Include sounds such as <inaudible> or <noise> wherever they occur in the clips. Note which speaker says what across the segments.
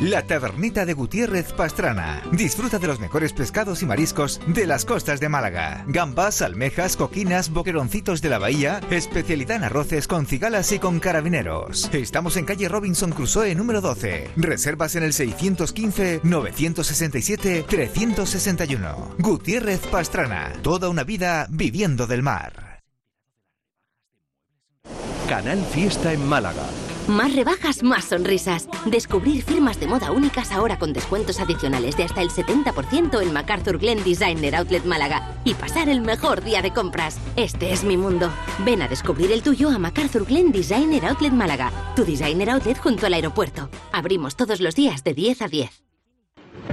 Speaker 1: La Tabernita de Gutiérrez Pastrana. Disfruta de los mejores pescados y mariscos de las costas de Málaga. Gambas, almejas, coquinas, boqueroncitos de la bahía, especialidad en arroces con cigalas y con carabineros. Estamos en calle Robinson Crusoe número 12. Reservas en el 615-967-361. Gutiérrez Pastrana. Toda una vida viviendo del mar.
Speaker 2: Canal Fiesta en Málaga.
Speaker 3: Más rebajas, más sonrisas. Descubrir firmas de moda únicas ahora con descuentos adicionales de hasta el 70% en MacArthur Glen Designer Outlet Málaga. Y pasar el mejor día de compras. Este es mi mundo. Ven a descubrir el tuyo a MacArthur Glen Designer Outlet Málaga. Tu designer outlet junto al aeropuerto. Abrimos todos los días de 10 a 10.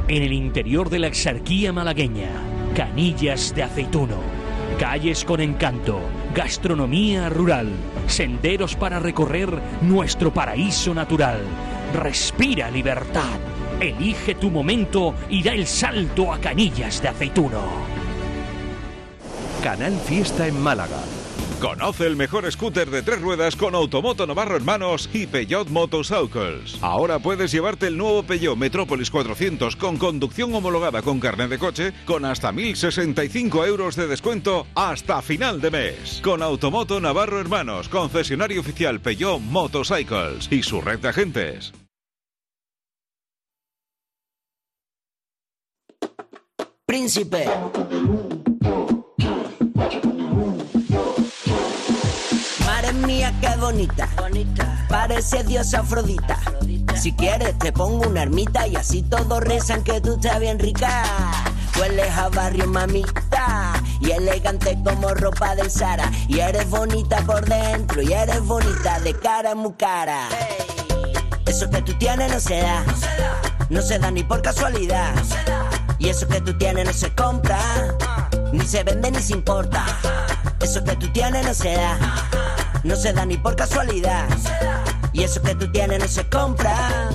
Speaker 4: En el interior de la exarquía malagueña, canillas de aceituno, calles con encanto, gastronomía rural, senderos para recorrer nuestro paraíso natural. Respira libertad. Elige tu momento y da el salto a canillas de aceituno.
Speaker 2: Canal Fiesta en Málaga.
Speaker 5: Conoce el mejor scooter de tres ruedas con Automoto Navarro Hermanos y Peugeot Motorcycles. Ahora puedes llevarte el nuevo Peugeot Metrópolis 400 con conducción homologada con carnet de coche con hasta 1.065 euros de descuento hasta final de mes. Con Automoto Navarro Hermanos, concesionario oficial Peugeot Motorcycles y su red de agentes.
Speaker 6: Príncipe. Qué bonita. Parece diosa Afrodita. Si quieres, te pongo una ermita y así todos rezan que tú estás bien rica. Hueles a barrio, mamita. Y elegante como ropa del Sara. Y eres bonita por dentro. Y eres bonita de cara muy cara. Eso que tú tienes no se da. No se da ni por casualidad. Y eso que tú tienes no se compra. Ni se vende ni se importa. Eso que tú tienes no se da. No se da ni por casualidad. Y eso que tú tienes no se compra.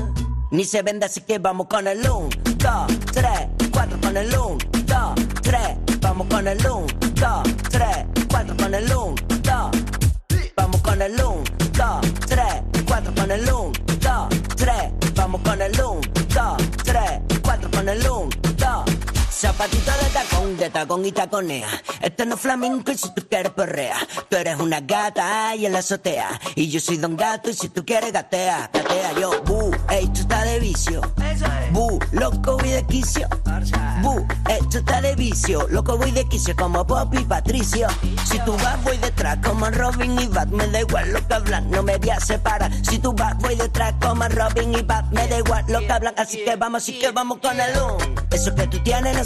Speaker 6: Ni se vende, así que vamos con el 1, 2, 3, 4 con el 1, 2, 3. Vamos con el 1, 2, 3, 4 con el 1, 2. Vamos con el 1, 2, 3, 4 con el 1, 2, 3. Vamos con el 1, Zapatito de tacón, de tacón y taconea. Este no es flamenco y si tú quieres perrea. Tú eres una gata y en la azotea. Y yo soy don gato y si tú quieres gatea, gatea yo. Bu, esto está de vicio. Bu, loco voy de quicio. Bu, esto está de vicio. Loco voy de quicio como Bob y Patricio. Si tú vas voy detrás como Robin y Bat. Me da igual lo que hablan, no me voy a separar. Si tú vas voy detrás como Robin y Bat. Me da igual lo que hablan, así que vamos, así que vamos con el un. Eso que tú tienes no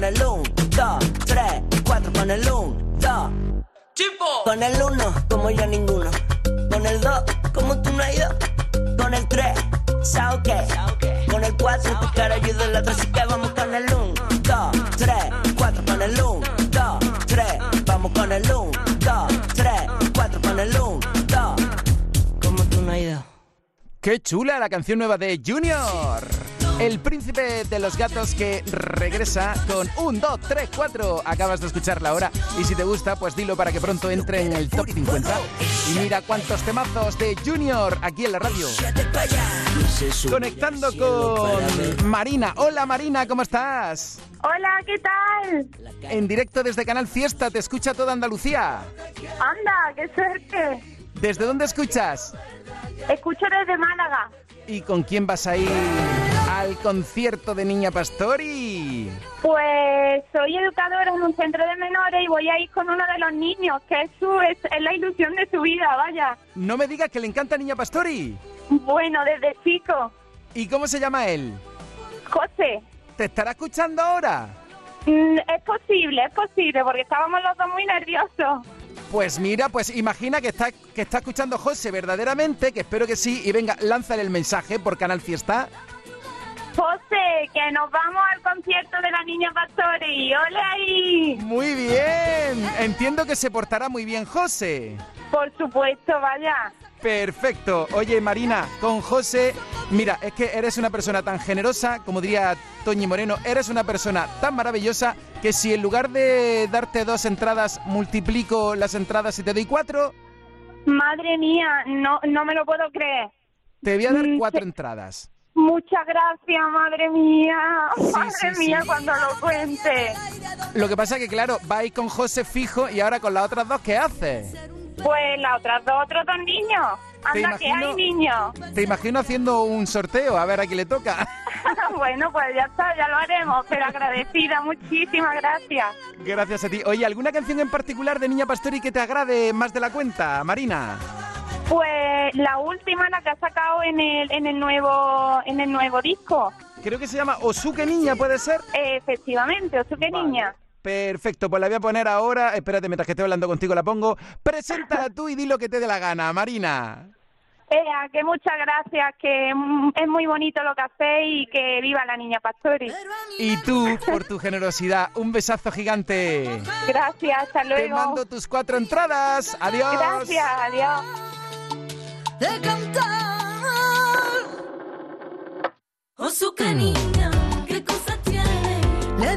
Speaker 6: con el 1, 2, 3, 4 con el 1, 2. Con el 1, como yo ninguno. Con el 2, como tú no has ido. Con el 3, sao que. Con el 4, tu cara ayuda el otro, así que vamos con el 1, 2, 3, 4 con el 1, 2, 3. Vamos con el 1, 2, 3, 4 con el 1, 2. Como tú no has ido.
Speaker 7: ¡Qué chula la canción nueva de Junior! El príncipe de los gatos que regresa con un, dos, tres, cuatro. Acabas de escucharla ahora. Y si te gusta, pues dilo para que pronto entre en el top 50. Y mira cuántos temazos de Junior aquí en la radio. Conectando con Marina. Hola Marina, ¿cómo estás?
Speaker 8: Hola, ¿qué tal?
Speaker 7: En directo desde Canal Fiesta, te escucha toda Andalucía.
Speaker 8: Anda, qué suerte.
Speaker 7: ¿Desde dónde escuchas?
Speaker 8: Escucho desde Málaga.
Speaker 7: ¿Y con quién vas a ir al concierto de Niña Pastori?
Speaker 8: Pues soy educadora en un centro de menores y voy a ir con uno de los niños, que es, su, es, es la ilusión de su vida, vaya.
Speaker 7: No me digas que le encanta Niña Pastori.
Speaker 8: Bueno, desde chico.
Speaker 7: ¿Y cómo se llama él?
Speaker 8: José,
Speaker 7: ¿Te estará escuchando ahora?
Speaker 8: mm, es posible, es posible, porque estábamos los dos muy nerviosos.
Speaker 7: Pues mira, pues imagina que está, que está escuchando José verdaderamente, que espero que sí, y venga, lánzale el mensaje por Canal Fiesta.
Speaker 8: José, que nos vamos al concierto de la niña Pastori. ¡Ole ahí!
Speaker 7: Muy bien. Entiendo que se portará muy bien José.
Speaker 8: Por supuesto, vaya.
Speaker 7: Perfecto. Oye, Marina, con José, mira, es que eres una persona tan generosa, como diría Toñi Moreno, eres una persona tan maravillosa que si en lugar de darte dos entradas, multiplico las entradas y te doy cuatro,
Speaker 8: Madre mía, no, no me lo puedo creer.
Speaker 7: te voy a dar
Speaker 8: Mm,
Speaker 7: cuatro entradas.
Speaker 8: Muchas gracias, madre mía.
Speaker 7: Sí,
Speaker 8: madre
Speaker 7: sí, sí.
Speaker 8: mía, cuando lo cuente.
Speaker 7: Lo que pasa que, claro, vais con José fijo y ahora con las otras dos, ¿qué haces?
Speaker 8: Pues las otras dos, otros dos niños.
Speaker 7: Te
Speaker 8: Anda, que
Speaker 7: imagino-
Speaker 8: hay niños.
Speaker 7: Te imagino haciendo un sorteo, a ver a quién le toca. <laughs> <laughs>
Speaker 8: bueno, pues ya está, ya lo haremos. Pero agradecida, muchísimas gracias.
Speaker 7: Gracias a ti. Oye, ¿alguna canción en particular de Niña Pastori que te agrade más de la cuenta, Marina?
Speaker 8: Pues la última, la que ha sacado en el, en el nuevo en el nuevo disco.
Speaker 7: Creo que se llama Osuke Niña, ¿puede ser?
Speaker 8: Efectivamente, Osuke Niña.
Speaker 7: Perfecto, pues la voy a poner ahora. Espérate, mientras que estoy hablando contigo la pongo. Preséntala tú y di lo que te dé la gana, Marina.
Speaker 8: Ea, que muchas gracias, que mm, es muy bonito lo que hacéis y que viva la niña Pastori.
Speaker 7: Y tú, por tu generosidad, un besazo gigante.
Speaker 8: Gracias, hasta
Speaker 7: Te
Speaker 8: luego.
Speaker 7: mando tus cuatro entradas. Adiós.
Speaker 8: Gracias, adiós.
Speaker 9: De cantar. Oh, su niña, qué cosa tiene. Le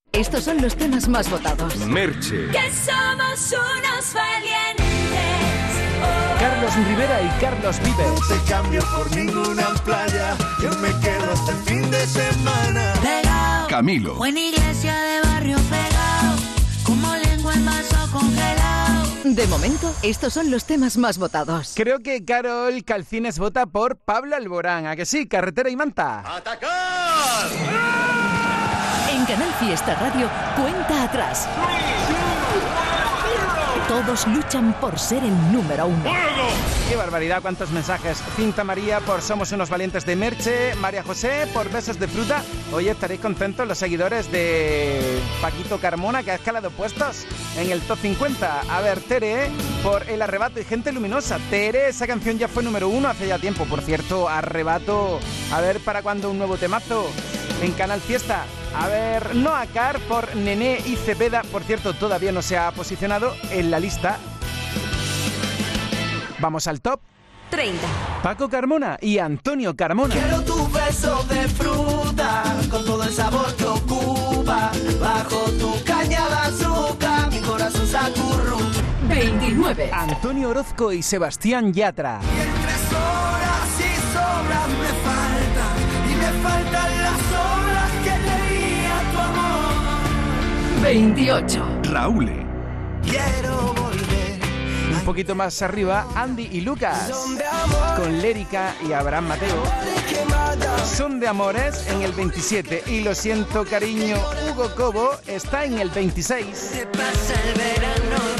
Speaker 10: Estos son los temas más votados.
Speaker 11: Merche.
Speaker 12: Que somos unos valientes.
Speaker 7: Carlos Rivera y Carlos Vives.
Speaker 13: te cambio por ninguna playa. Yo me quedo hasta el fin de semana.
Speaker 12: Pegado.
Speaker 11: Camilo.
Speaker 12: Buena iglesia de barrio pegado. Como lengua en vaso congelado.
Speaker 10: De momento, estos son los temas más votados.
Speaker 7: Creo que Carol Calcines vota por Pablo Alborán. ¿A que sí? Carretera y manta.
Speaker 10: En Canal Fiesta Radio, cuenta atrás. Todos luchan por ser el número uno.
Speaker 7: ¡Qué barbaridad! ¿Cuántos mensajes? Cinta María por Somos unos valientes de Merche. María José por Besos de Fruta. Hoy estaréis contentos los seguidores de Paquito Carmona, que ha escalado puestos en el top 50. A ver, Tere por El Arrebato y Gente Luminosa. Tere, esa canción ya fue número uno hace ya tiempo. Por cierto, Arrebato. A ver, ¿para cuándo un nuevo temazo? En Canal Fiesta. A ver, Noah Car por Nené y Cepeda. Por cierto, todavía no se ha posicionado en la lista. Vamos al top.
Speaker 10: 30.
Speaker 7: Paco Carmona y Antonio Carmona.
Speaker 13: Quiero tu beso de fruta con todo el sabor que ocupa. Bajo tu caña de azúcar, mi corazón se acurruca.
Speaker 10: 29.
Speaker 7: Antonio Orozco y Sebastián Yatra.
Speaker 13: Tres horas y sobras me faltan y me faltan las horas que leía tu amor.
Speaker 10: 28.
Speaker 11: Raúl.
Speaker 7: Un poquito más arriba, Andy y Lucas. Con Lérica y Abraham Mateo. Son de Amores en el 27. Y lo siento, cariño, Hugo Cobo está en el 26.
Speaker 12: Te pasa el verano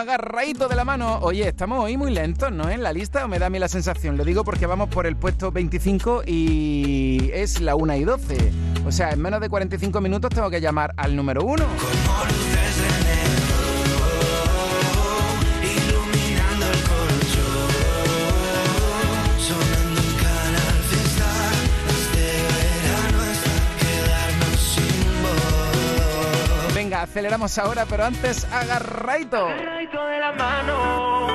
Speaker 7: Agarradito de la mano. Oye, estamos hoy muy lentos, ¿no? En la lista, o me da a mí la sensación. Lo digo porque vamos por el puesto 25 y es la 1 y 12. O sea, en menos de 45 minutos tengo que llamar al número 1. Venga, aceleramos ahora, pero antes agarradito.
Speaker 13: Agarradito de la mano,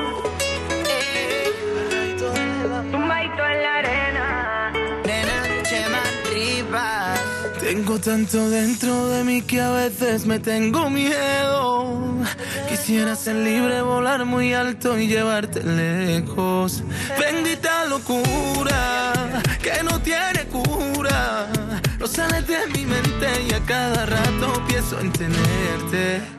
Speaker 13: eh, agarradito de la mano.
Speaker 14: Tumbadito en la arena.
Speaker 13: Nena, Chema, Rivas. Tengo tanto dentro de mí que a veces me tengo miedo. Quisiera ser libre, volar muy alto y llevarte lejos. Bendita locura que no tiene cura. No sales de mi mente y a cada rato pienso en tenerte.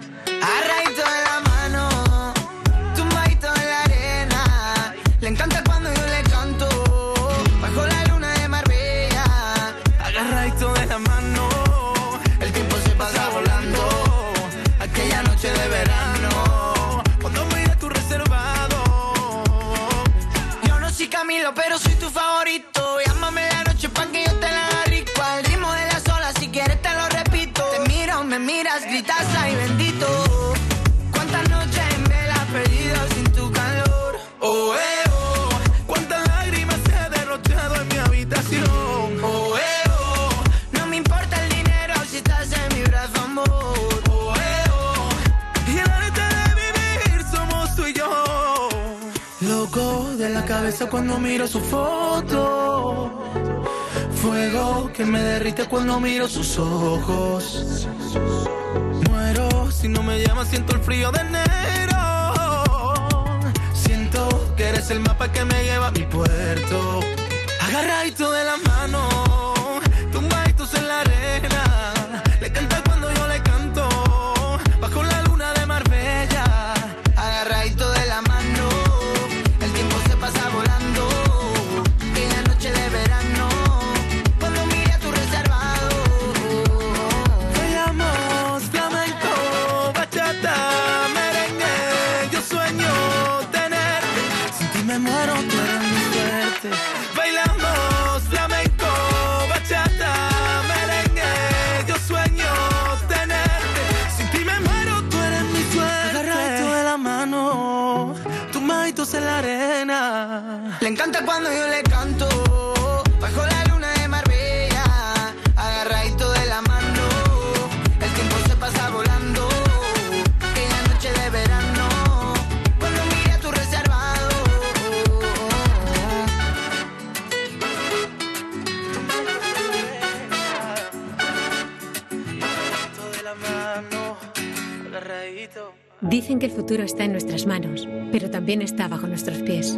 Speaker 13: Cuando miro su foto. Fuego que me derrite cuando miro sus ojos. Muero si no me llamas, siento el frío de enero. Siento que eres el mapa que me lleva a mi puerto. Agarradito de la mano, tumbaditos en la Le
Speaker 11: encanta cuando yo le canto. Bajo la luna de Marbella, agarradito de la mano. El tiempo se pasa volando. Aquella noche de verano. Cuando miré a tu reservado. de la mano.
Speaker 15: Dicen que el futuro está en nuestras manos, pero también está bajo nuestros pies.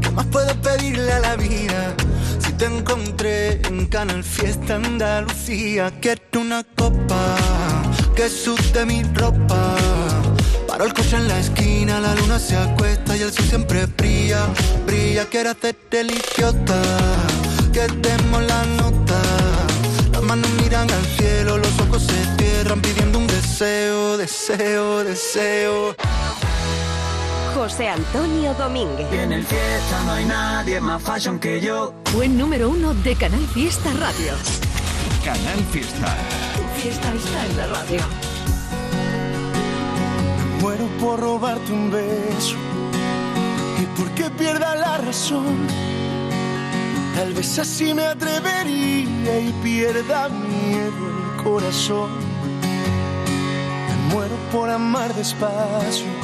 Speaker 11: ¿Qué más puedo pedirle a la vida? Si te encontré en Canal Fiesta Andalucía, quiero una copa que sude mi ropa. Paro el coche en la esquina, la luna se acuesta y el sol siempre brilla, brilla. Quiero hacerte el idiota, que demos la nota. Las manos miran al cielo, los ojos se cierran pidiendo un deseo, deseo, deseo.
Speaker 16: José Antonio Domínguez.
Speaker 11: En el fiesta no hay nadie más fashion que yo.
Speaker 10: Buen número uno de Canal Fiesta Radio.
Speaker 2: Canal Fiesta.
Speaker 10: Tu fiesta está en la radio.
Speaker 11: Muero por robarte un beso y porque pierda la razón. Tal vez así me atrevería y pierda miedo el corazón. Me muero por amar despacio.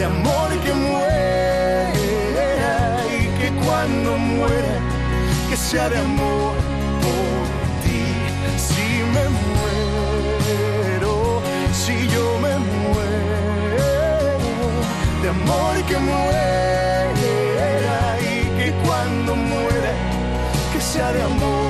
Speaker 11: de amor que muera y que cuando muera, que sea de amor por ti. Si me muero, si yo me muero, de amor que muera y que cuando muera, que sea de amor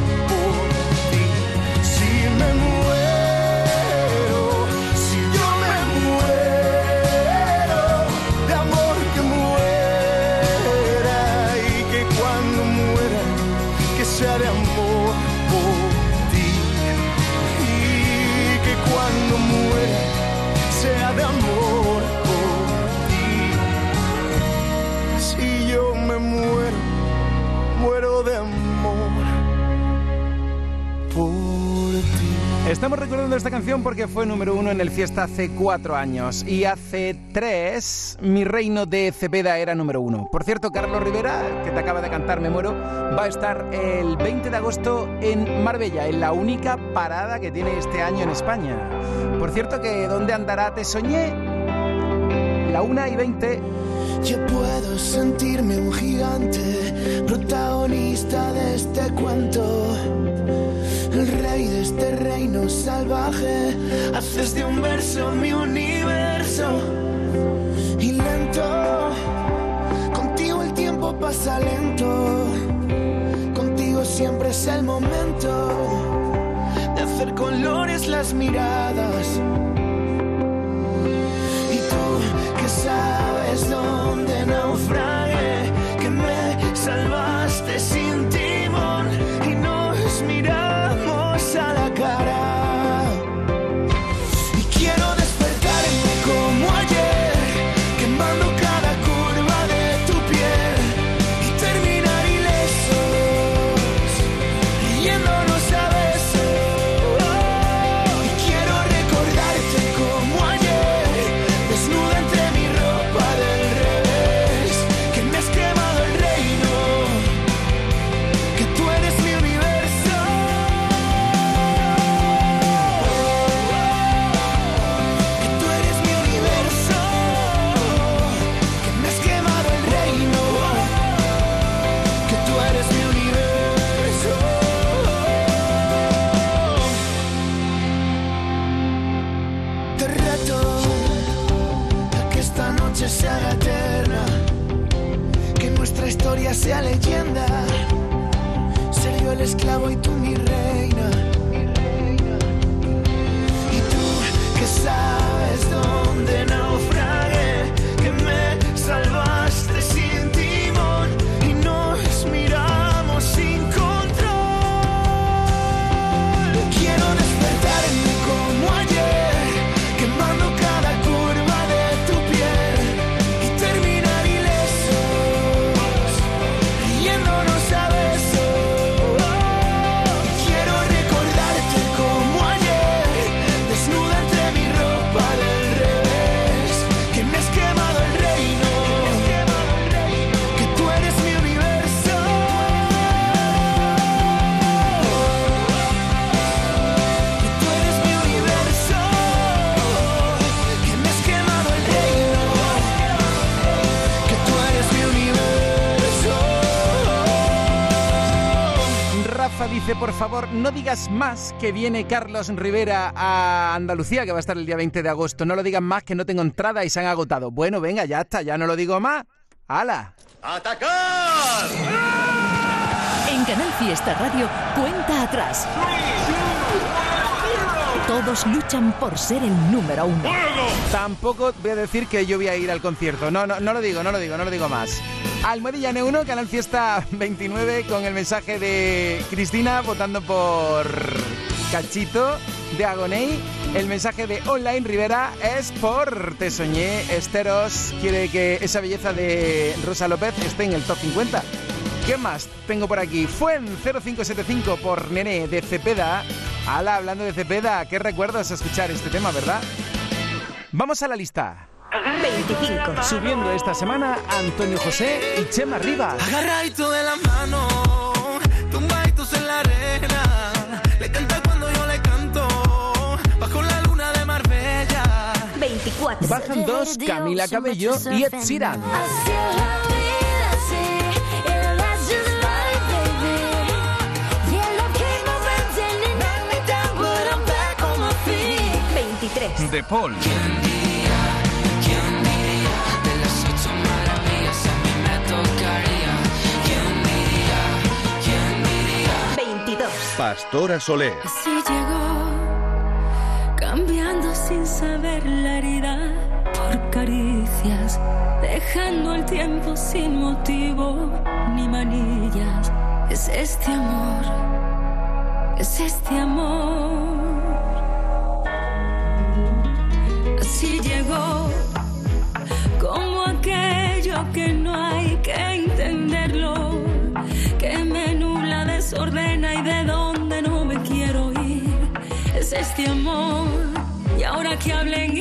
Speaker 7: Estamos recordando esta canción porque fue número uno en el Fiesta hace cuatro años y hace tres Mi Reino de Cepeda era número uno. Por cierto, Carlos Rivera, que te acaba de cantar Me va a estar el 20 de agosto en Marbella, en la única parada que tiene este año en España. Por cierto, que ¿dónde andará Te Soñé? La una y 20
Speaker 11: yo puedo sentirme un gigante, protagonista de este cuento. El rey de este reino salvaje, haces de un verso mi universo. Y lento, contigo el tiempo pasa lento. Contigo siempre es el momento de hacer colores las miradas sabes dónde
Speaker 7: no digas más que viene Carlos Rivera a Andalucía, que va a estar el día 20 de agosto. No lo digas más que no tengo entrada y se han agotado. Bueno, venga, ya está, ya no lo digo más. ¡Hala!
Speaker 10: ¡Atacar! En Canal Fiesta Radio, cuenta atrás. Todos luchan por ser el número uno.
Speaker 7: Tampoco voy a decir que yo voy a ir al concierto. No, no, no lo digo, no lo digo, no lo digo más. Almohadilla N1, Canal Fiesta 29, con el mensaje de Cristina votando por Cachito de Agoney. El mensaje de Online Rivera es por Te Soñé. Esteros quiere que esa belleza de Rosa López esté en el top 50. ¿Qué más tengo por aquí? Fue en 0575 por Nene de Cepeda. Ala, hablando de Cepeda, ¿qué recuerdas escuchar este tema, verdad? Vamos a la lista.
Speaker 3: 25.
Speaker 7: Subiendo esta semana Antonio José y Chema Rivas.
Speaker 11: Agarradito de la mano, tumbaditos en la arena. Le canta cuando yo le canto, bajo la luna de Marbella.
Speaker 3: 24.
Speaker 7: Bajan dos, Camila Cabello y Ed Sheeran.
Speaker 2: De Paul.
Speaker 17: Pastora Soler.
Speaker 9: Así llegó, cambiando sin saber la herida por caricias, dejando el tiempo sin motivo ni manillas. Es este amor, es este amor. Este amor. Y ahora que hablen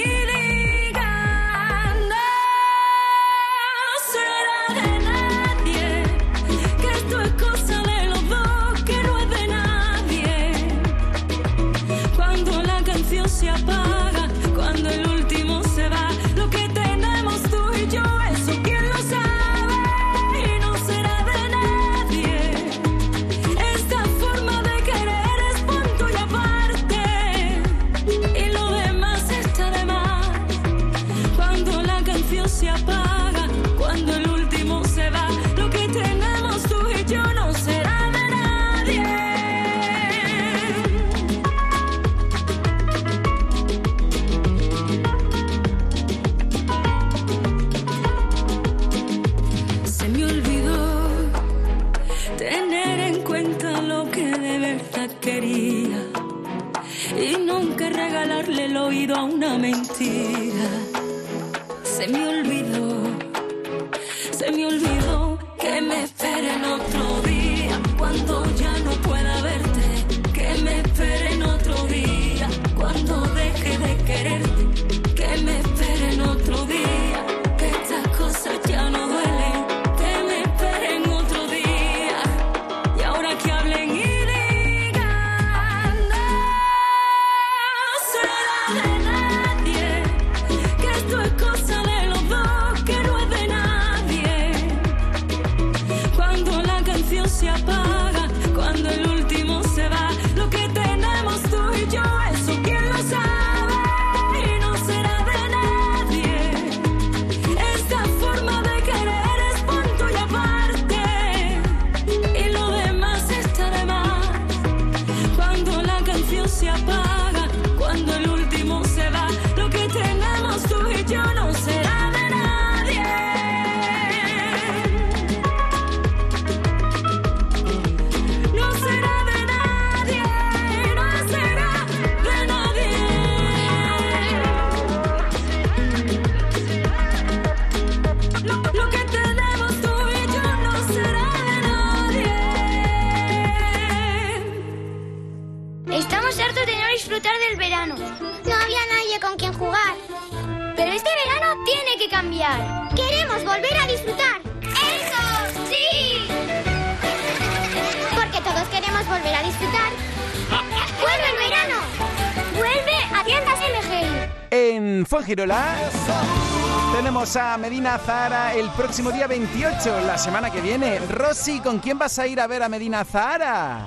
Speaker 9: Tenemos a
Speaker 7: Medina Zahara el próximo día 28, la semana que viene. Rosy, ¿con quién vas a ir a ver a Medina Zahara?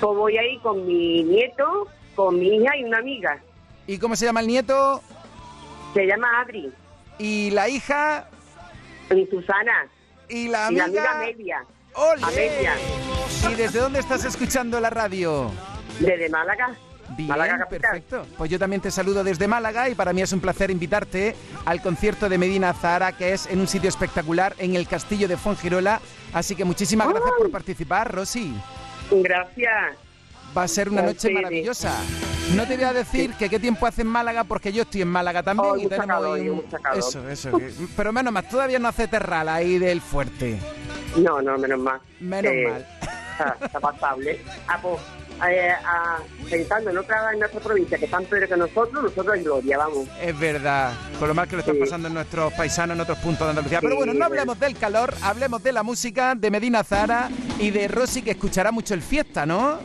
Speaker 18: Pues voy a ir con mi nieto, con mi hija y una amiga.
Speaker 7: ¿Y cómo se llama el nieto?
Speaker 18: Se llama Adri.
Speaker 7: ¿Y la hija?
Speaker 18: Y Susana.
Speaker 7: ¿Y la
Speaker 18: Y la
Speaker 7: amiga?
Speaker 18: amiga Amelia.
Speaker 7: ¡Ole!
Speaker 18: Amelia.
Speaker 7: ¿Y desde dónde estás escuchando la radio?
Speaker 18: Desde Málaga.
Speaker 7: Bien,
Speaker 18: Málaga
Speaker 7: perfecto. Pues yo también te saludo desde Málaga y para mí es un placer invitarte al concierto de Medina Zahara, que es en un sitio espectacular, en el castillo de Fuengirola. Así que muchísimas gracias por participar, Rosy.
Speaker 18: Gracias.
Speaker 7: Va a ser una noche maravillosa. No te voy a decir que qué tiempo hace en Málaga, porque yo estoy en Málaga también
Speaker 18: Oh,
Speaker 7: y tenemos
Speaker 18: calor,
Speaker 7: un-. Eso, eso. que- Pero menos mal, todavía no hace terral ahí del fuerte.
Speaker 18: No, no, menos mal.
Speaker 7: Menos
Speaker 18: Eh,
Speaker 7: mal.
Speaker 18: Está, está pasable. Ah, pues, eh, ah, pensando en otra en nuestra provincia que están peor que nosotros, nosotros en gloria, vamos.
Speaker 7: Es verdad, con lo mal que lo están
Speaker 18: Sí.
Speaker 7: pasando en nuestros paisanos en otros puntos de Andalucía. Pero bueno, no hablemos del calor, hablemos de la música, de Medina Zara y de Rosy, que escuchará mucho el fiesta, ¿no?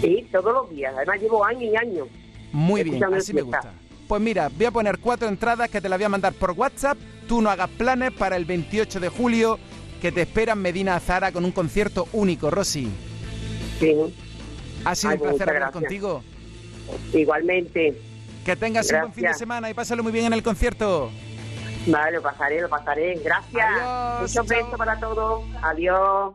Speaker 18: Sí, todos los días. Además llevo años y años.
Speaker 7: Muy bien, así me gusta. Pues mira, voy a poner cuatro entradas que te las voy a mandar por WhatsApp. Tú no hagas planes para el 28 de julio, que te esperan Medina Zara con un concierto único, Rosy.
Speaker 18: Sí.
Speaker 7: Ha sido
Speaker 18: Ay,
Speaker 7: un placer hablar
Speaker 18: gracias.
Speaker 7: contigo.
Speaker 18: Igualmente.
Speaker 7: Que tengas un buen fin de semana y pásalo muy bien en el concierto.
Speaker 18: Vale, lo pasaré, lo pasaré. Gracias. Muchos besos para todos. Adiós.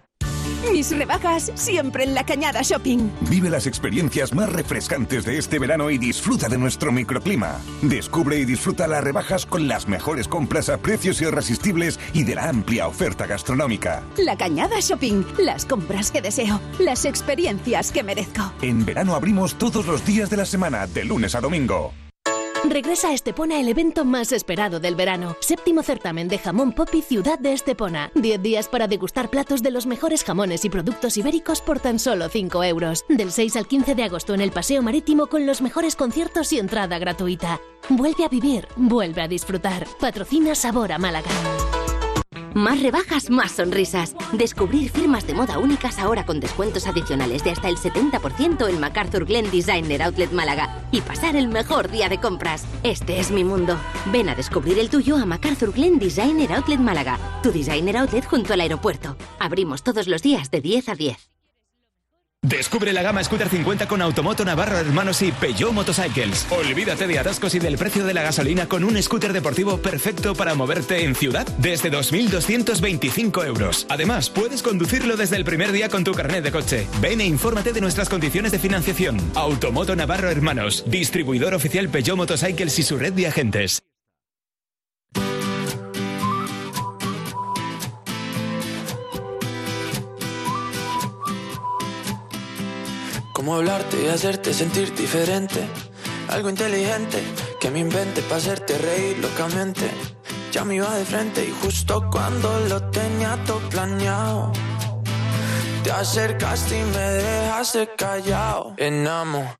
Speaker 19: Mis rebajas siempre en la Cañada Shopping.
Speaker 2: Vive las experiencias más refrescantes de este verano y disfruta de nuestro microclima. Descubre y disfruta las rebajas con las mejores compras a precios irresistibles y de la amplia oferta gastronómica.
Speaker 19: La Cañada Shopping. Las compras que deseo. Las experiencias que merezco.
Speaker 2: En verano abrimos todos los días de la semana, de lunes a domingo.
Speaker 10: Regresa a Estepona el evento más esperado del verano. Séptimo certamen de jamón Popi Ciudad de Estepona. 10 días para degustar platos de los mejores jamones y productos ibéricos por tan solo 5 euros. Del 6 al 15 de agosto en el Paseo Marítimo con los mejores conciertos y entrada gratuita. Vuelve a vivir, vuelve a disfrutar. Patrocina Sabor a Málaga.
Speaker 3: Más rebajas, más sonrisas. Descubrir firmas de moda únicas ahora con descuentos adicionales de hasta el 70% en MacArthur Glen Designer Outlet Málaga. Y pasar el mejor día de compras. Este es mi mundo. Ven a descubrir el tuyo a MacArthur Glen Designer Outlet Málaga. Tu designer outlet junto al aeropuerto. Abrimos todos los días de 10 a 10.
Speaker 20: Descubre la gama Scooter 50 con Automoto Navarro Hermanos y Peugeot Motorcycles. Olvídate de atascos y del precio de la gasolina con un scooter deportivo perfecto para moverte en ciudad desde 2.225 euros. Además, puedes conducirlo desde el primer día con tu carnet de coche. Ven e infórmate de nuestras condiciones de financiación. Automoto Navarro Hermanos, distribuidor oficial Peugeot Motorcycles y su red de agentes.
Speaker 21: Cómo hablarte y hacerte sentir diferente. Algo inteligente que me invente para hacerte reír locamente. Ya me iba de frente y justo cuando lo tenía todo planeado. Te acercaste y me dejaste callado. Enamorado.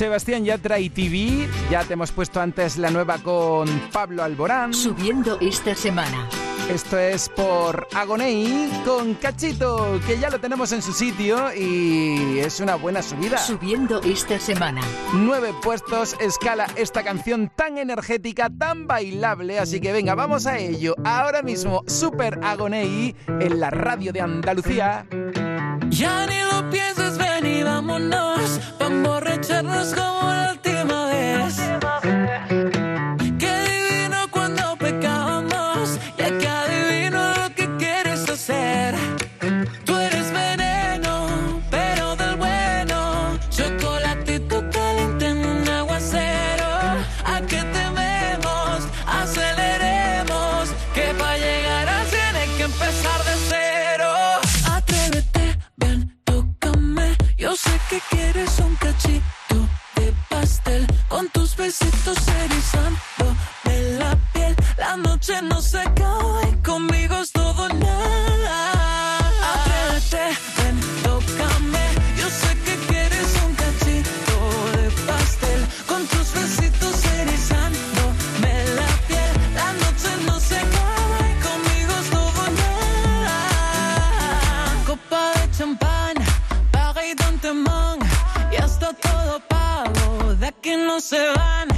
Speaker 7: Sebastián Yatra y TV, ya te hemos puesto antes la nueva con Pablo Alborán.
Speaker 19: Subiendo esta semana.
Speaker 7: Esto es por Agonei con Cachito, que ya lo tenemos en su sitio y es una buena subida.
Speaker 19: Subiendo esta semana.
Speaker 7: Nueve puestos escala esta canción tan energética, tan bailable, así que venga, vamos a ello. Ahora mismo, Super Agonei en la radio de Andalucía.
Speaker 21: Ya ni lo pienses, ven y vámonos. Pa' emborracharnos como la besitos erizando de la piel. La noche no se acaba y conmigo es todo nada.
Speaker 22: se
Speaker 9: van.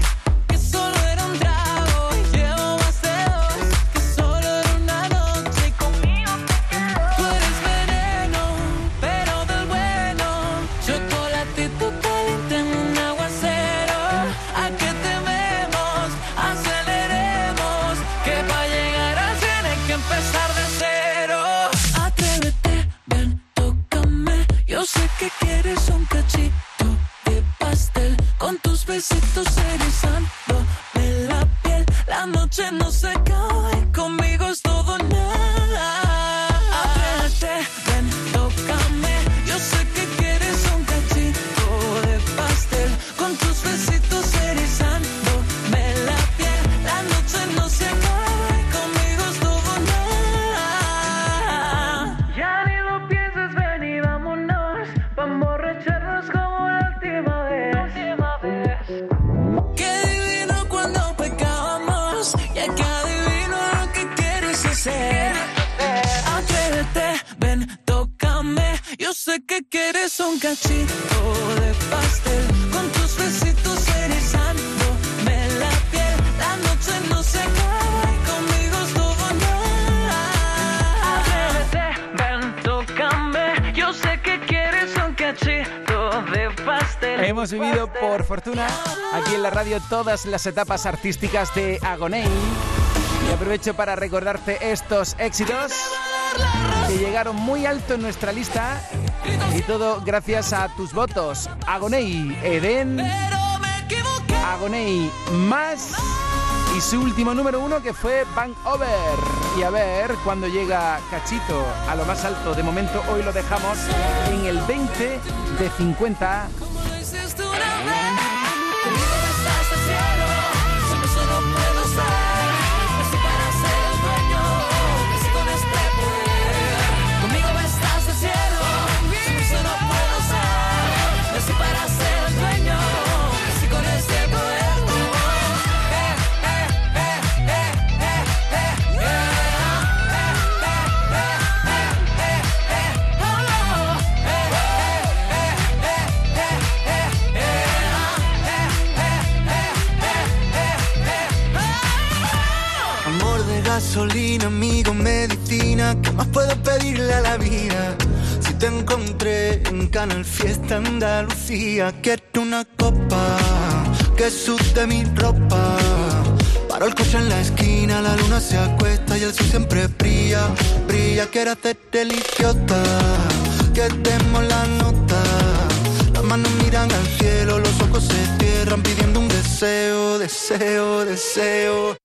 Speaker 9: todas las etapas artísticas de Agoné. Y aprovecho para recordarte estos éxitos que llegaron muy alto en nuestra lista y todo gracias a tus votos. Agonei, Eden, Agonei más y su último número uno que fue Bang Over. Y a ver cuando llega Cachito a lo más alto. De momento hoy lo dejamos en el 20 de 50
Speaker 23: canal Fiesta Andalucía. Quiero una copa que sude mi ropa. Paro el coche en la esquina, la luna se acuesta y el sol siempre brilla. Brilla, quiero hacer el este idiota. Que demos la nota. Las manos miran al cielo, los ojos se cierran pidiendo un deseo, deseo, deseo.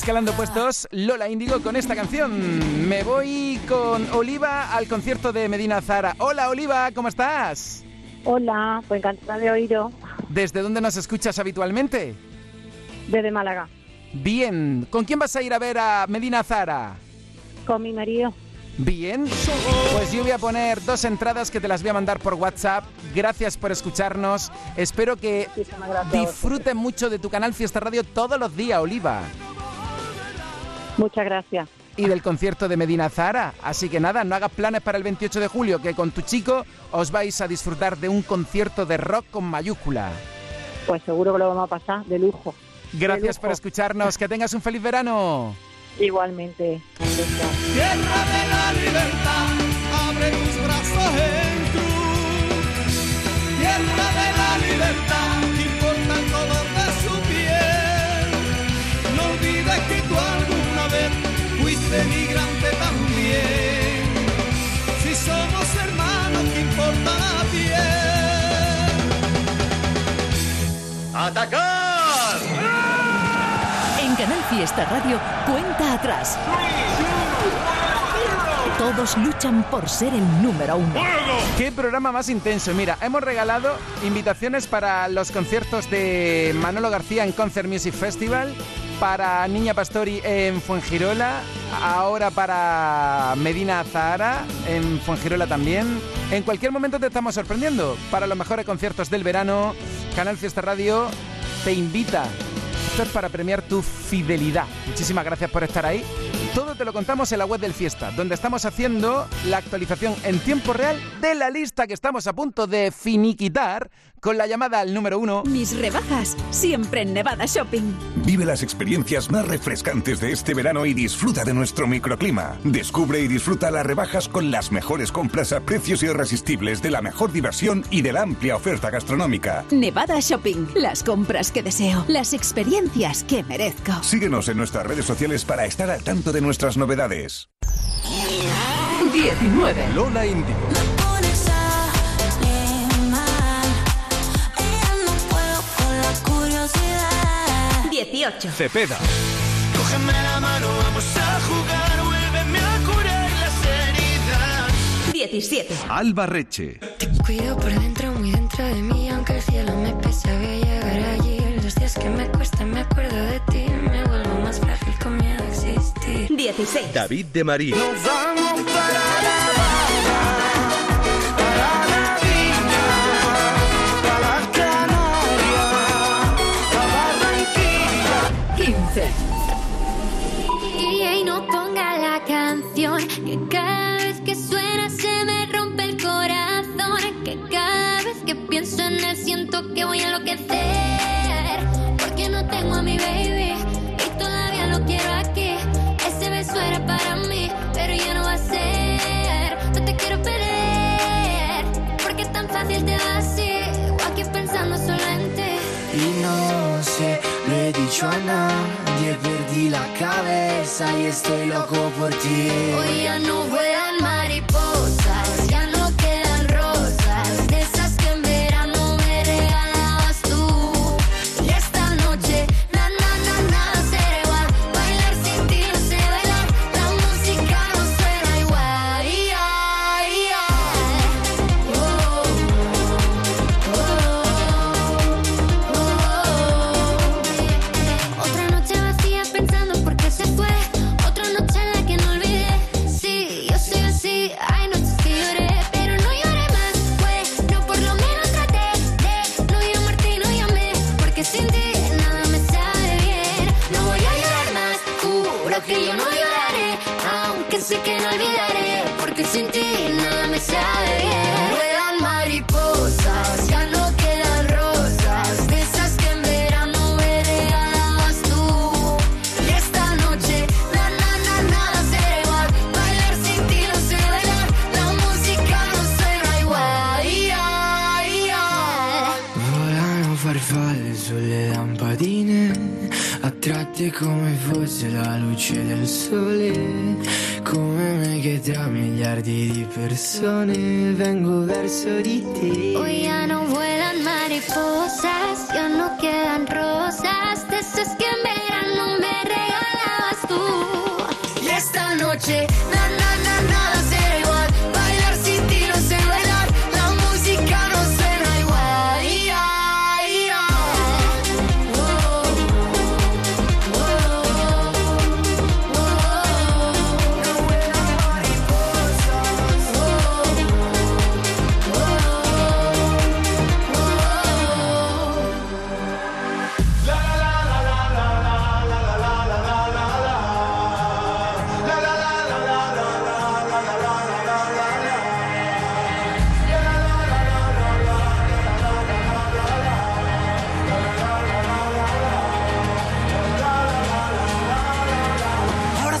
Speaker 7: Escalando puestos Lola Índigo con esta canción. Me voy con Oliva al concierto de Medina Zara. Hola Oliva, ¿cómo estás?
Speaker 24: Hola, pues encantada de oído.
Speaker 7: ¿Desde dónde nos escuchas habitualmente?
Speaker 24: Desde Málaga.
Speaker 7: Bien, ¿con quién vas a ir a ver a Medina Zara?
Speaker 24: Con mi marido.
Speaker 7: Bien, pues yo voy a poner dos entradas que te las voy a mandar por WhatsApp. Gracias por escucharnos. Espero que disfruten mucho de tu canal Fiesta Radio todos los días, Oliva.
Speaker 24: Muchas gracias.
Speaker 7: Y del concierto de Medina Zara. Así que nada, no hagas planes para el 28 de julio, que con tu chico os vais a disfrutar de un concierto de rock con mayúscula.
Speaker 24: Pues seguro que lo vamos a pasar de lujo.
Speaker 7: Gracias por escucharnos. Que tengas un feliz verano.
Speaker 24: Igualmente.
Speaker 9: Tierra de la libertad, abre tus brazos en cruz. Tierra de la libertad, fuiste migrante también. Si somos hermanos, que importa la piel.
Speaker 20: ¡Atacar!
Speaker 25: En Canal Fiesta Radio, cuenta atrás. Todos luchan por ser el número uno.
Speaker 7: Qué programa más intenso. Mira, hemos regalado invitaciones para los conciertos de Manolo García en Concert Music Festival, para Niña Pastori en Fuengirola, ahora para Medina Zahara en Fuengirola también. En cualquier momento te estamos sorprendiendo. Para los mejores conciertos del verano, Canal Fiesta Radio te invita. Esto es para premiar tu fidelidad. Muchísimas gracias por estar ahí. Todo te lo contamos en la web del Fiesta, donde estamos haciendo la actualización en tiempo real de la lista que estamos a punto de finiquitar con la llamada al número uno.
Speaker 10: Mis rebajas, siempre en Nevada Shopping.
Speaker 2: Vive las experiencias más refrescantes de este verano y disfruta de nuestro microclima. Descubre y disfruta las rebajas con las mejores compras a precios irresistibles de la mejor diversión y de la amplia oferta gastronómica.
Speaker 10: Nevada Shopping, las compras que deseo, las experiencias que merezco.
Speaker 2: Síguenos en nuestras redes sociales para estar al tanto de nuestras novedades.
Speaker 10: 19.
Speaker 2: Lola Índigo.
Speaker 10: 18.
Speaker 7: Cepeda.
Speaker 11: Cógeme la mano, vamos a jugar, vuélveme a curar las heridas.
Speaker 10: 17.
Speaker 2: Alba Reche.
Speaker 26: Cuido por dentro, muy dentro de mí, aunque el cielo me pese, voy a llegar allí. Los días que me cuesta, me acuerdo de ti, me vuelvo más frágil con miedo a existir.
Speaker 10: 16.
Speaker 17: David de María.
Speaker 9: Nos vamos para la
Speaker 26: pienso en él siento que voy a enloquecer. Porque no tengo a mi baby y todavía lo quiero aquí. Ese beso era para mí, pero ya no va a ser. No te quiero perder, porque tan fácil te va así. O aquí pensando solo en ti.
Speaker 12: Y no sé, lo he dicho a nadie, perdí la cabeza y estoy loco por ti.
Speaker 26: Hoy ya no vuelan mariposas,
Speaker 12: persone vengo verso di te.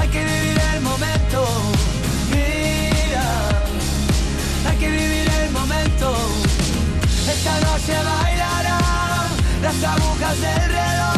Speaker 13: Hay que vivir el momento. Mira, hay que vivir el momento. Esta noche bailarán las agujas del reloj.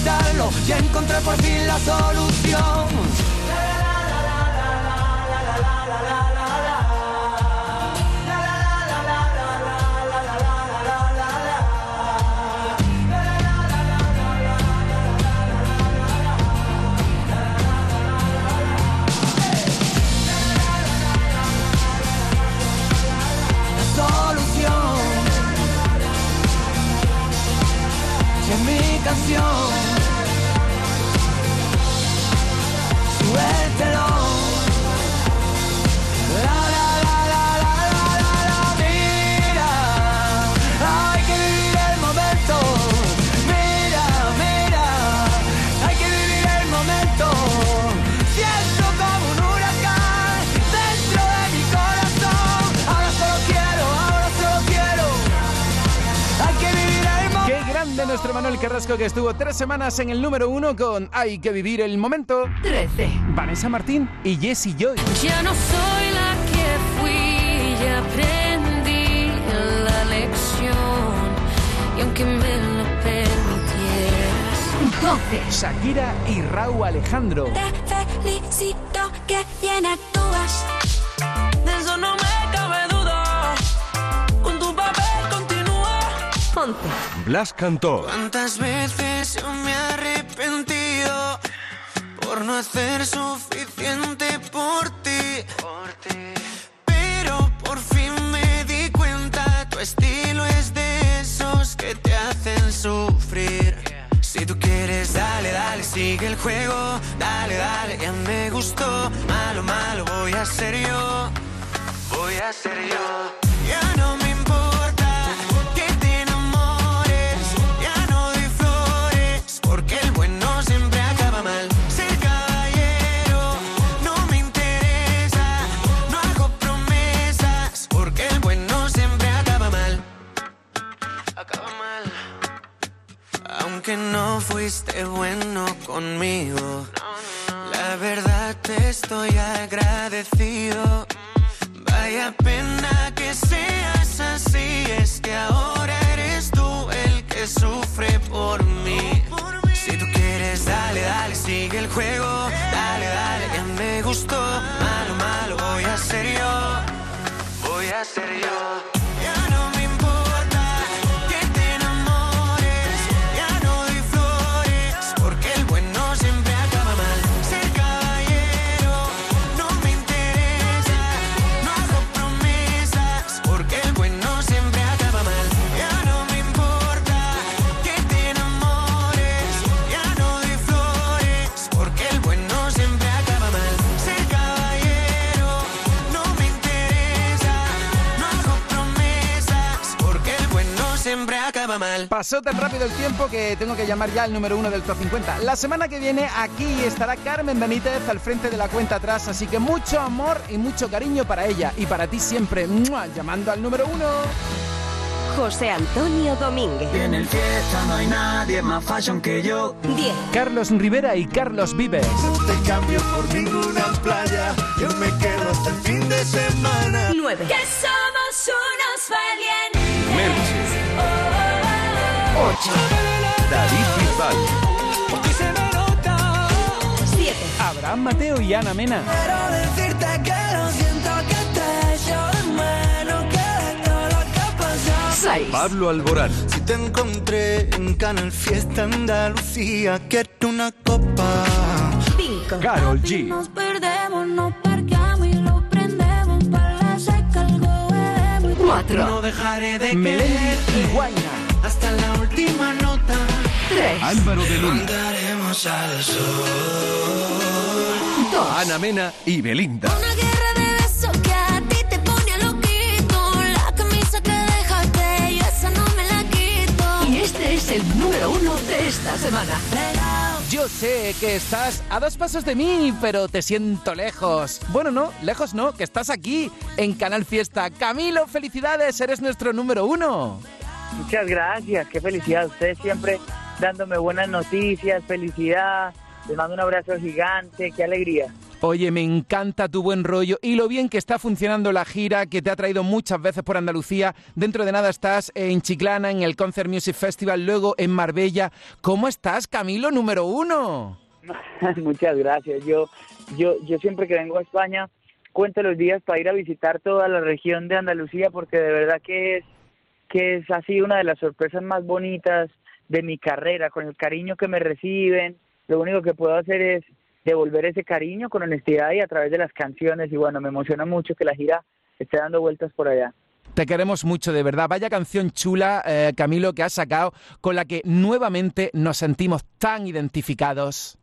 Speaker 13: De intentarlo y encontrar por fin la solución.
Speaker 7: Nuestro Manuel Carrasco que estuvo tres semanas en el número uno con Hay que vivir el momento.
Speaker 10: 13.
Speaker 7: Vanessa Martín y Jessie Joy.
Speaker 9: Ya no soy la que fui, ya aprendí la lección. Y aunque me lo permitieras,
Speaker 7: 12. Shakira y Raúl Alejandro.
Speaker 9: te felicito que bien actúas.
Speaker 10: 11.
Speaker 5: Blas Cantó.
Speaker 27: ¿Cuántas veces yo me he arrepentido por no hacer suficiente por ti? Pero por fin me di cuenta, tu estilo es de esos que te hacen sufrir. Si tú quieres, dale, dale, sigue el juego, dale, dale, ya me gustó. Malo, malo, voy a ser yo, voy a ser yo. Ya no me Aunque no fuiste bueno conmigo, la verdad te estoy agradecido. Vaya pena que seas así, es que ahora eres tú el que sufre por mí. Si tú quieres, dale, dale, sigue el juego, dale, dale, ya me gustó. Malo, malo, voy a ser yo.
Speaker 11: Siempre acaba mal.
Speaker 7: Pasó tan rápido el tiempo que tengo que llamar ya al número uno del top 50. La semana que viene aquí estará Carmen Benítez al frente de la cuenta atrás, así que mucho amor y mucho cariño para ella y para ti siempre, ¡mua! llamando al número uno.
Speaker 16: José Antonio Domínguez.
Speaker 12: En el fiesta no hay nadie más fashion que yo.
Speaker 16: 10.
Speaker 7: Carlos Rivera y Carlos Vives.
Speaker 12: Te cambio por ninguna playa. Yo me quedo hasta el fin de semana.
Speaker 16: 9.
Speaker 26: Que somos unos valientes.
Speaker 2: Merche,
Speaker 7: 8.
Speaker 2: David Bisbal,
Speaker 16: 7.
Speaker 7: Abraham Mateo y Ana Mena.
Speaker 12: Quiero decirte que lo siento que te echo de menos que todo lo que ha pasado.
Speaker 16: 6.
Speaker 2: Pablo Alborán,
Speaker 12: Si te encontré en Canal Fiesta Andalucía, quiero una copa.
Speaker 16: 5.
Speaker 7: Carol G.
Speaker 26: Nos perdemos, nos parqueamos y lo prendemos. Para la seca algo bebemos.
Speaker 16: 4.
Speaker 12: No dejaré de
Speaker 7: Melendi y Guaina.
Speaker 12: Hasta la última nota.
Speaker 16: 3.
Speaker 2: Álvaro de Luna,
Speaker 12: Andaremos al sol.
Speaker 16: 2.
Speaker 2: Ana Mena y Belinda.
Speaker 26: Una guerra de besos que a ti te pone loquito. La camisa que dejaste, yo esa no me la quito.
Speaker 16: Y este es el número uno de esta semana.
Speaker 7: Yo sé que estás a dos pasos de mí, pero te siento lejos. Bueno, no, lejos no, que estás aquí, en Canal Fiesta. Camilo, felicidades, eres nuestro número uno.
Speaker 28: Muchas gracias, qué felicidad. Ustedes siempre dándome buenas noticias, felicidad. Les mando un abrazo gigante, qué alegría.
Speaker 7: Oye, me encanta tu buen rollo y lo bien que está funcionando la gira que te ha traído muchas veces por Andalucía. Dentro de nada estás en Chiclana, en el Concert Music Festival, luego en Marbella. ¿Cómo estás, Camilo, número uno? <laughs>
Speaker 28: Muchas gracias. Yo, yo, yo siempre que vengo a España cuento los días para ir a visitar toda la región de Andalucía porque de verdad que es que es así una de las sorpresas más bonitas de mi carrera, con el cariño que me reciben. Lo único que puedo hacer es devolver ese cariño con honestidad y a través de las canciones. Y bueno, me emociona mucho que la gira esté dando vueltas por allá.
Speaker 7: Te queremos mucho, de verdad. Vaya canción chula, eh, Camilo, que has sacado, con la que nuevamente nos sentimos tan identificados.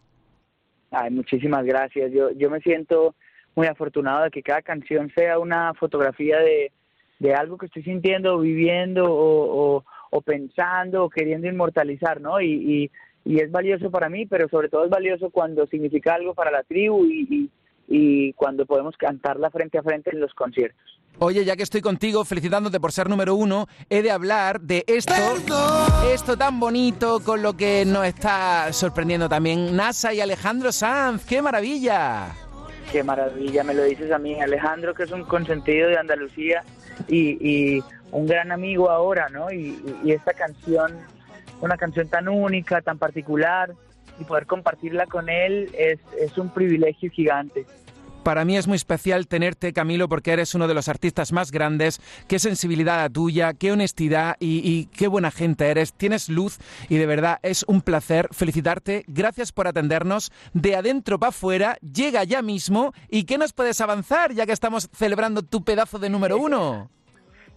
Speaker 28: Ay, muchísimas gracias. Yo, yo me siento muy afortunado de que cada canción sea una fotografía de, de algo que estoy sintiendo, viviendo o, o, o pensando o queriendo inmortalizar, ¿no? Y, y, y es valioso para mí, pero sobre todo es valioso cuando significa algo para la tribu y, y, y cuando podemos cantarla frente a frente en los conciertos.
Speaker 7: Oye, ya que estoy contigo, felicitándote por ser número uno, he de hablar de esto, esto tan bonito con lo que nos está sorprendiendo también NASA y Alejandro Sanz. ¡Qué maravilla!
Speaker 28: Qué maravilla, me lo dices a mí, Alejandro, que es un consentido de Andalucía y, y un gran amigo ahora, ¿no? Y, esta canción, una canción tan única, tan particular, y poder compartirla con él es, es un privilegio gigante.
Speaker 7: Para mí es muy especial tenerte, Camilo, porque eres uno de los artistas más grandes. Qué sensibilidad la tuya, qué honestidad y, qué buena gente eres. Tienes luz y de verdad es un placer felicitarte. Gracias por atendernos. De adentro para afuera, llega ya mismo. ¿Y qué nos puedes avanzar ya que estamos celebrando tu pedazo de número uno?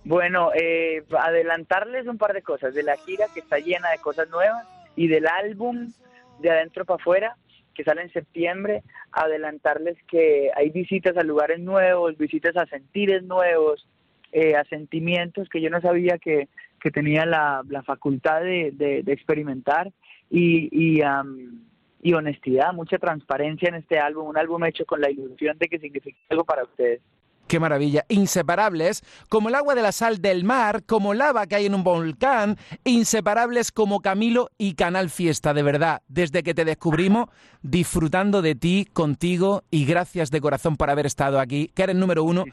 Speaker 28: Bueno, eh, adelantarles un par de cosas de la gira que está llena de cosas nuevas y del álbum de adentro para afuera que sale en septiembre, adelantarles que hay visitas a lugares nuevos, visitas a sentires nuevos, eh, a sentimientos que yo no sabía que, que tenía la, la facultad de, de- de experimentar y, y, am, y honestidad, mucha transparencia en este álbum, un álbum hecho con la ilusión de que signifique algo para ustedes.
Speaker 7: Qué maravilla. Inseparables, como el agua de la sal del mar, como lava que hay en un volcán, inseparables como Camilo y Canal Fiesta, de verdad. Desde que te descubrimos, disfrutando de ti, contigo, y gracias de corazón por haber estado aquí, que eres número uno.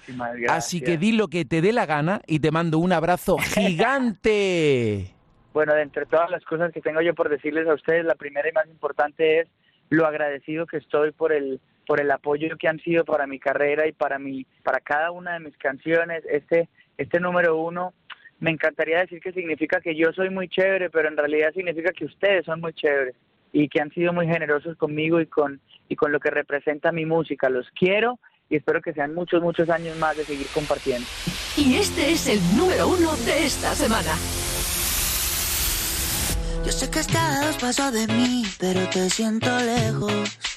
Speaker 7: Así que di lo que te dé la gana y te mando un abrazo <laughs> gigante.
Speaker 28: Bueno, de entre todas las cosas que tengo yo por decirles a ustedes, la primera y más importante es lo agradecido que estoy por el por el apoyo que han sido para mi carrera y para mi para cada una de mis canciones. Este este número uno me encantaría decir que significa que yo soy muy chévere, pero en realidad significa que ustedes son muy chéveres y que han sido muy generosos conmigo y con y con lo que representa mi música. Los quiero y espero que sean muchos muchos años más de seguir compartiendo.
Speaker 16: Y este es el número uno de esta semana.
Speaker 12: Yo sé que estás a dos pasos de mí, pero te siento lejos.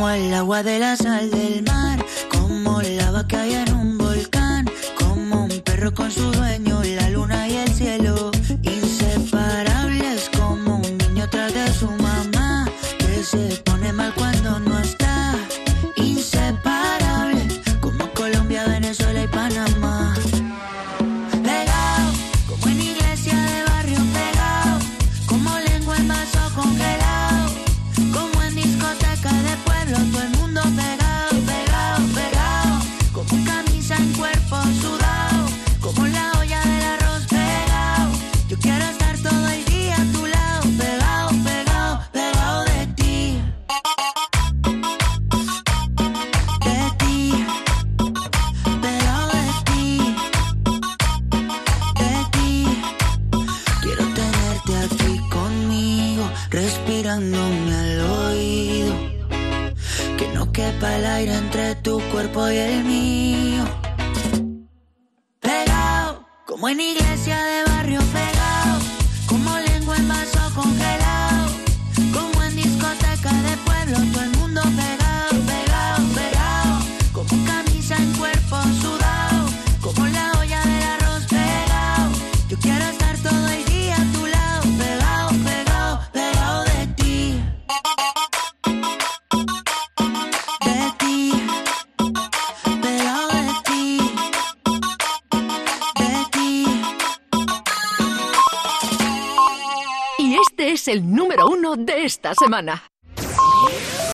Speaker 12: como el agua de la sal del mar, como la vaca y el
Speaker 10: semana.